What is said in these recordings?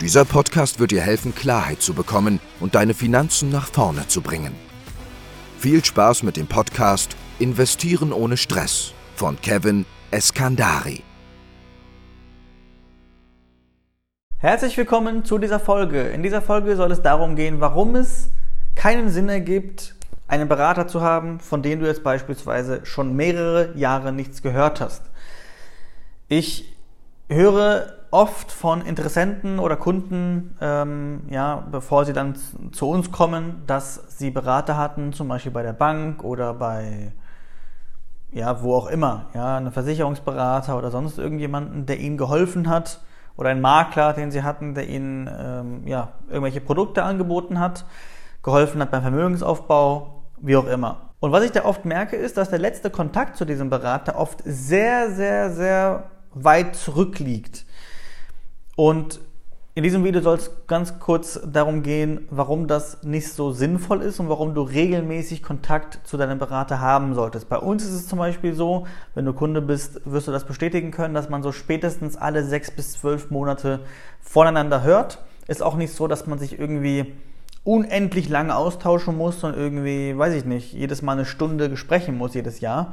Dieser Podcast wird dir helfen, Klarheit zu bekommen und deine Finanzen nach vorne zu bringen. Viel Spaß mit dem Podcast Investieren ohne Stress von Kevin Eskandari. Herzlich willkommen zu dieser Folge. In dieser Folge soll es darum gehen, warum es keinen Sinn ergibt, einen Berater zu haben, von dem du jetzt beispielsweise schon mehrere Jahre nichts gehört hast. Ich höre oft von Interessenten oder Kunden, ähm, ja, bevor sie dann zu uns kommen, dass sie Berater hatten, zum Beispiel bei der Bank oder bei, ja, wo auch immer, ja, einen Versicherungsberater oder sonst irgendjemanden, der ihnen geholfen hat oder einen Makler, den sie hatten, der ihnen, ähm, ja, irgendwelche Produkte angeboten hat, geholfen hat beim Vermögensaufbau, wie auch immer. Und was ich da oft merke, ist, dass der letzte Kontakt zu diesem Berater oft sehr, sehr, sehr weit zurückliegt. Und in diesem Video soll es ganz kurz darum gehen, warum das nicht so sinnvoll ist und warum du regelmäßig Kontakt zu deinem Berater haben solltest. Bei uns ist es zum Beispiel so, wenn du Kunde bist, wirst du das bestätigen können, dass man so spätestens alle sechs bis zwölf Monate voneinander hört. Ist auch nicht so, dass man sich irgendwie unendlich lange austauschen muss und irgendwie, weiß ich nicht, jedes Mal eine Stunde sprechen muss jedes Jahr.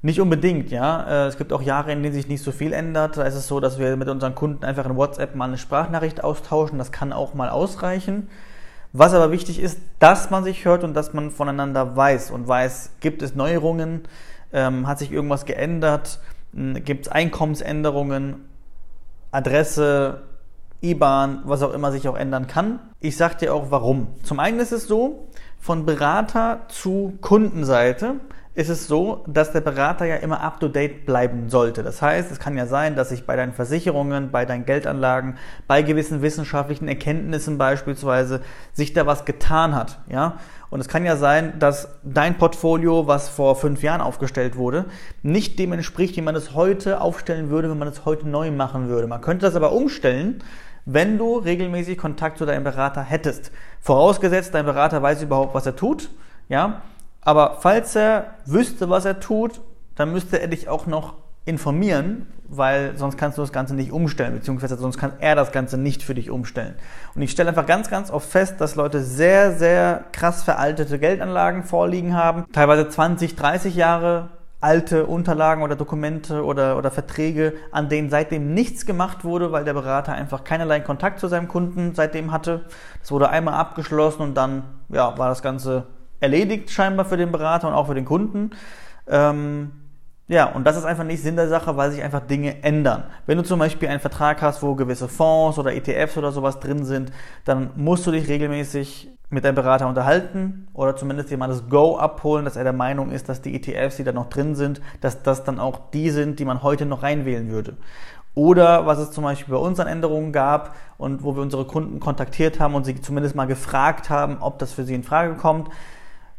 Nicht unbedingt, ja. Äh, es gibt auch Jahre, in denen sich nicht so viel ändert. Da ist es so, dass wir mit unseren Kunden einfach in WhatsApp mal eine Sprachnachricht austauschen. Das kann auch mal ausreichen. Was aber wichtig ist, dass man sich hört und dass man voneinander weiß und weiß, gibt es Neuerungen, ähm, hat sich irgendwas geändert, hm, gibt es Einkommensänderungen, Adresse, IBAN, was auch immer sich auch ändern kann. Ich sage dir auch warum. Zum einen ist es so, von Berater zu Kundenseite ist es so, dass der Berater ja immer up-to-date bleiben sollte. Das heißt, es kann ja sein, dass sich bei deinen Versicherungen, bei deinen Geldanlagen, bei gewissen wissenschaftlichen Erkenntnissen beispielsweise sich da was getan hat. Ja? Und es kann ja sein, dass dein Portfolio, was vor fünf Jahren aufgestellt wurde, nicht dem entspricht, wie man es heute aufstellen würde, wenn man es heute neu machen würde. Man könnte das aber umstellen, wenn du regelmäßig Kontakt zu deinem Berater hättest. Vorausgesetzt, dein Berater weiß überhaupt, was er tut. Ja, aber falls er wüsste, was er tut, dann müsste er dich auch noch informieren, weil sonst kannst du das Ganze nicht umstellen, beziehungsweise sonst kann er das Ganze nicht für dich umstellen. Und ich stelle einfach ganz, ganz oft fest, dass Leute sehr, sehr krass veraltete Geldanlagen vorliegen haben, teilweise 20, 30 Jahre alte Unterlagen oder Dokumente oder, oder Verträge, an denen seitdem nichts gemacht wurde, weil der Berater einfach keinerlei Kontakt zu seinem Kunden seitdem hatte. Das wurde einmal abgeschlossen und dann ja, war das Ganze erledigt scheinbar für den Berater und auch für den Kunden. Ähm, ja, und das ist einfach nicht Sinn der Sache, weil sich einfach Dinge ändern. Wenn du zum Beispiel einen Vertrag hast, wo gewisse Fonds oder ETFs oder sowas drin sind, dann musst du dich regelmäßig mit deinem Berater unterhalten oder zumindest jemand das Go abholen, dass er der Meinung ist, dass die ETFs, die da noch drin sind, dass das dann auch die sind, die man heute noch reinwählen würde. Oder was es zum Beispiel bei uns an Änderungen gab und wo wir unsere Kunden kontaktiert haben und sie zumindest mal gefragt haben, ob das für sie in Frage kommt,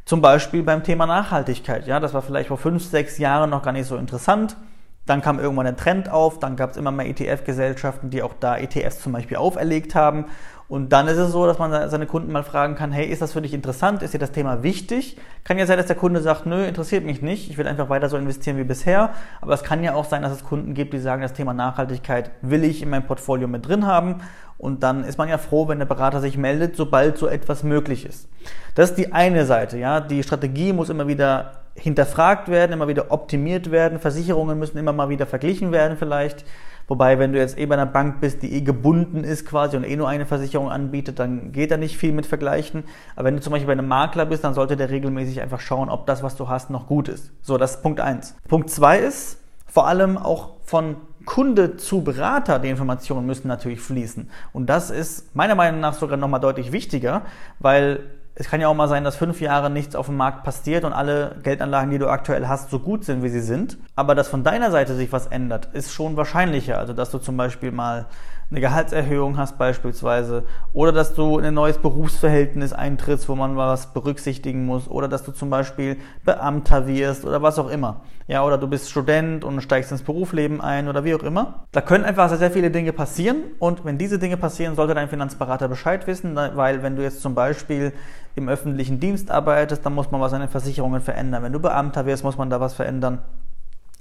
zum Beispiel beim Thema Nachhaltigkeit. Ja, das war vielleicht vor fünf, sechs Jahren noch gar nicht so interessant. Dann kam irgendwann ein Trend auf, dann gab es immer mehr ETF-Gesellschaften, die auch da ETFs zum Beispiel auferlegt haben. Und dann ist es so, dass man seine Kunden mal fragen kann, hey, ist das für dich interessant? Ist dir das Thema wichtig? Kann ja sein, dass der Kunde sagt, nö, interessiert mich nicht, ich will einfach weiter so investieren wie bisher. Aber es kann ja auch sein, dass es Kunden gibt, die sagen, das Thema Nachhaltigkeit will ich in meinem Portfolio mit drin haben. Und dann ist man ja froh, wenn der Berater sich meldet, sobald so etwas möglich ist. Das ist die eine Seite, ja. Die Strategie muss immer wieder hinterfragt werden, immer wieder optimiert werden. Versicherungen müssen immer mal wieder verglichen werden vielleicht. Wobei, wenn du jetzt eh bei einer Bank bist, die eh gebunden ist quasi und eh nur eine Versicherung anbietet, dann geht da nicht viel mit Vergleichen. Aber wenn du zum Beispiel bei einem Makler bist, dann sollte der regelmäßig einfach schauen, ob das, was du hast, noch gut ist. So, das ist Punkt eins. Punkt zwei ist, vor allem auch von Kunde zu Berater, die Informationen müssen natürlich fließen. Und das ist meiner Meinung nach sogar nochmal deutlich wichtiger, weil es kann ja auch mal sein, dass fünf Jahre nichts auf dem Markt passiert und alle Geldanlagen, die du aktuell hast, so gut sind, wie sie sind. Aber dass von deiner Seite sich was ändert, ist schon wahrscheinlicher. Also, dass du zum Beispiel mal eine Gehaltserhöhung hast beispielsweise oder dass du in ein neues Berufsverhältnis eintrittst, wo man was berücksichtigen muss oder dass du zum Beispiel Beamter wirst oder was auch immer. Ja, oder du bist Student und steigst ins Berufsleben ein oder wie auch immer. Da können einfach sehr, sehr viele Dinge passieren und wenn diese Dinge passieren, sollte dein Finanzberater Bescheid wissen, weil wenn du jetzt zum Beispiel im öffentlichen Dienst arbeitest, dann muss man was an den Versicherungen verändern. Wenn du Beamter wirst, muss man da was verändern.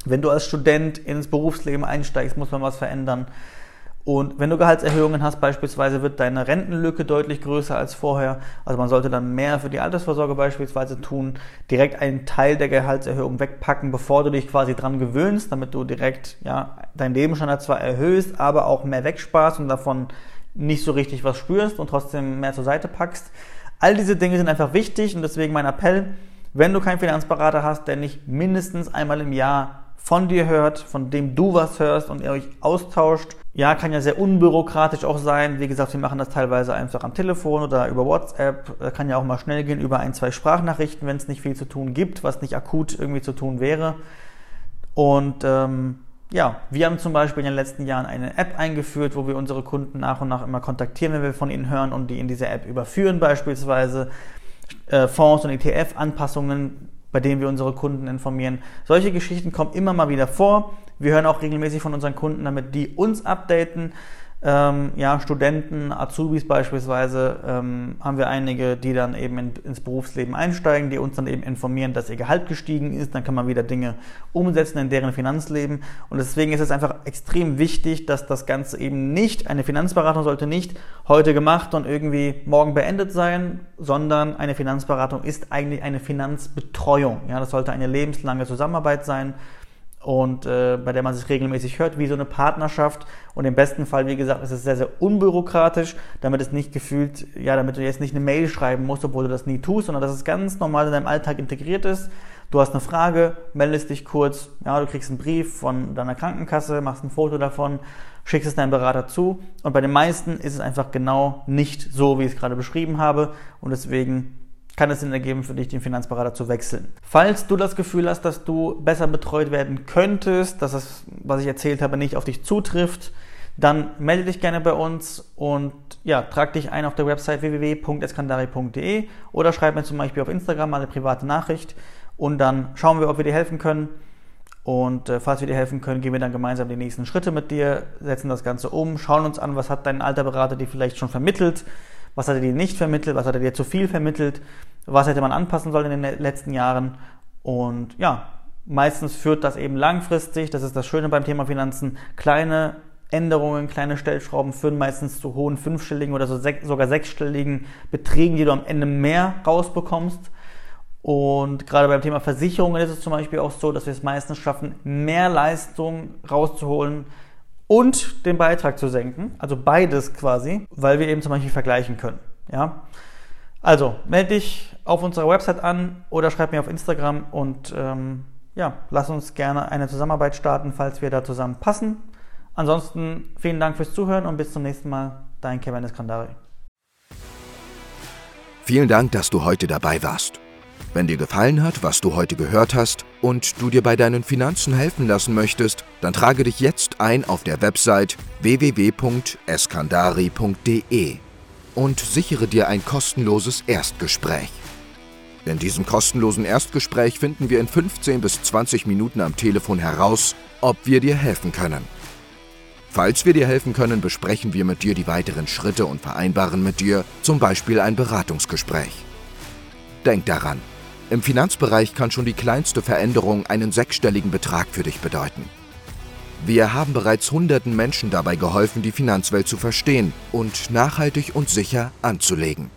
Wenn du als Student ins Berufsleben einsteigst, muss man was verändern. Und wenn du Gehaltserhöhungen hast, beispielsweise wird deine Rentenlücke deutlich größer als vorher. Also man sollte dann mehr für die Altersvorsorge beispielsweise tun, direkt einen Teil der Gehaltserhöhung wegpacken, bevor du dich quasi dran gewöhnst, damit du direkt ja, dein Lebensstandard zwar erhöhst, aber auch mehr wegsparst und davon nicht so richtig was spürst und trotzdem mehr zur Seite packst. All diese Dinge sind einfach wichtig und deswegen mein Appell, wenn du keinen Finanzberater hast, der nicht mindestens einmal im Jahr von dir hört, von dem du was hörst und ihr euch austauscht. Ja, kann ja sehr unbürokratisch auch sein. Wie gesagt, wir machen das teilweise einfach am Telefon oder über WhatsApp. Kann ja auch mal schnell gehen über ein, zwei Sprachnachrichten, wenn es nicht viel zu tun gibt, was nicht akut irgendwie zu tun wäre. Und ähm, ja, wir haben zum Beispiel in den letzten Jahren eine App eingeführt, wo wir unsere Kunden nach und nach immer kontaktieren, wenn wir von ihnen hören und die in diese App überführen beispielsweise. Äh, Fonds und ETF-Anpassungen bei denen wir unsere Kunden informieren. Solche Geschichten kommen immer mal wieder vor. Wir hören auch regelmäßig von unseren Kunden, damit die uns updaten ähm, ja, Studenten, Azubis beispielsweise, ähm, haben wir einige, die dann eben in, ins Berufsleben einsteigen, die uns dann eben informieren, dass ihr Gehalt gestiegen ist. Dann kann man wieder Dinge umsetzen in deren Finanzleben. Und deswegen ist es einfach extrem wichtig, dass das Ganze eben nicht, eine Finanzberatung sollte nicht heute gemacht und irgendwie morgen beendet sein, sondern eine Finanzberatung ist eigentlich eine Finanzbetreuung. Ja, das sollte eine lebenslange Zusammenarbeit sein und äh, bei der man sich regelmäßig hört, wie so eine Partnerschaft. Und im besten Fall, wie gesagt, ist es sehr, sehr unbürokratisch, damit es nicht gefühlt, ja, damit du jetzt nicht eine Mail schreiben musst, obwohl du das nie tust, sondern dass es ganz normal in deinem Alltag integriert ist. Du hast eine Frage, meldest dich kurz, ja, du kriegst einen Brief von deiner Krankenkasse, machst ein Foto davon, schickst es deinem Berater zu. Und bei den meisten ist es einfach genau nicht so, wie ich es gerade beschrieben habe. Und deswegen kann es Sinn ergeben, für dich den Finanzberater zu wechseln. Falls du das Gefühl hast, dass du besser betreut werden könntest, dass das, was ich erzählt habe, nicht auf dich zutrifft, dann melde dich gerne bei uns und ja, trag dich ein auf der Website www.eskandari.de oder schreib mir zum Beispiel auf Instagram eine private Nachricht und dann schauen wir, ob wir dir helfen können. Und äh, falls wir dir helfen können, gehen wir dann gemeinsam die nächsten Schritte mit dir, setzen das Ganze um, schauen uns an, was hat dein alter Berater dir vielleicht schon vermittelt, was hat er dir nicht vermittelt, was hat er dir zu viel vermittelt, was hätte man anpassen sollen in den letzten Jahren. Und ja, meistens führt das eben langfristig, das ist das Schöne beim Thema Finanzen, kleine Änderungen, kleine Stellschrauben führen meistens zu hohen fünfstelligen oder so sech, sogar sechsstelligen Beträgen, die du am Ende mehr rausbekommst. Und gerade beim Thema Versicherungen ist es zum Beispiel auch so, dass wir es meistens schaffen, mehr Leistung rauszuholen, und den Beitrag zu senken, also beides quasi, weil wir eben zum Beispiel vergleichen können. Ja? Also melde dich auf unserer Website an oder schreib mir auf Instagram und ähm, ja, lass uns gerne eine Zusammenarbeit starten, falls wir da zusammen passen. Ansonsten vielen Dank fürs Zuhören und bis zum nächsten Mal. Dein Kevin Eskandari. Vielen Dank, dass du heute dabei warst. Wenn dir gefallen hat, was du heute gehört hast und du dir bei deinen Finanzen helfen lassen möchtest, dann trage dich jetzt ein auf der Website www.eskandari.de und sichere dir ein kostenloses Erstgespräch. In diesem kostenlosen Erstgespräch finden wir in 15 bis 20 Minuten am Telefon heraus, ob wir dir helfen können. Falls wir dir helfen können, besprechen wir mit dir die weiteren Schritte und vereinbaren mit dir zum Beispiel ein Beratungsgespräch. Denk daran, im Finanzbereich kann schon die kleinste Veränderung einen sechsstelligen Betrag für dich bedeuten. Wir haben bereits hunderten Menschen dabei geholfen, die Finanzwelt zu verstehen und nachhaltig und sicher anzulegen.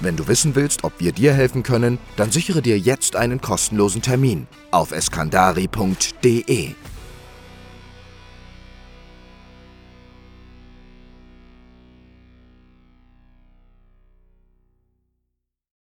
Wenn du wissen willst, ob wir dir helfen können, dann sichere dir jetzt einen kostenlosen Termin auf eskandari.de.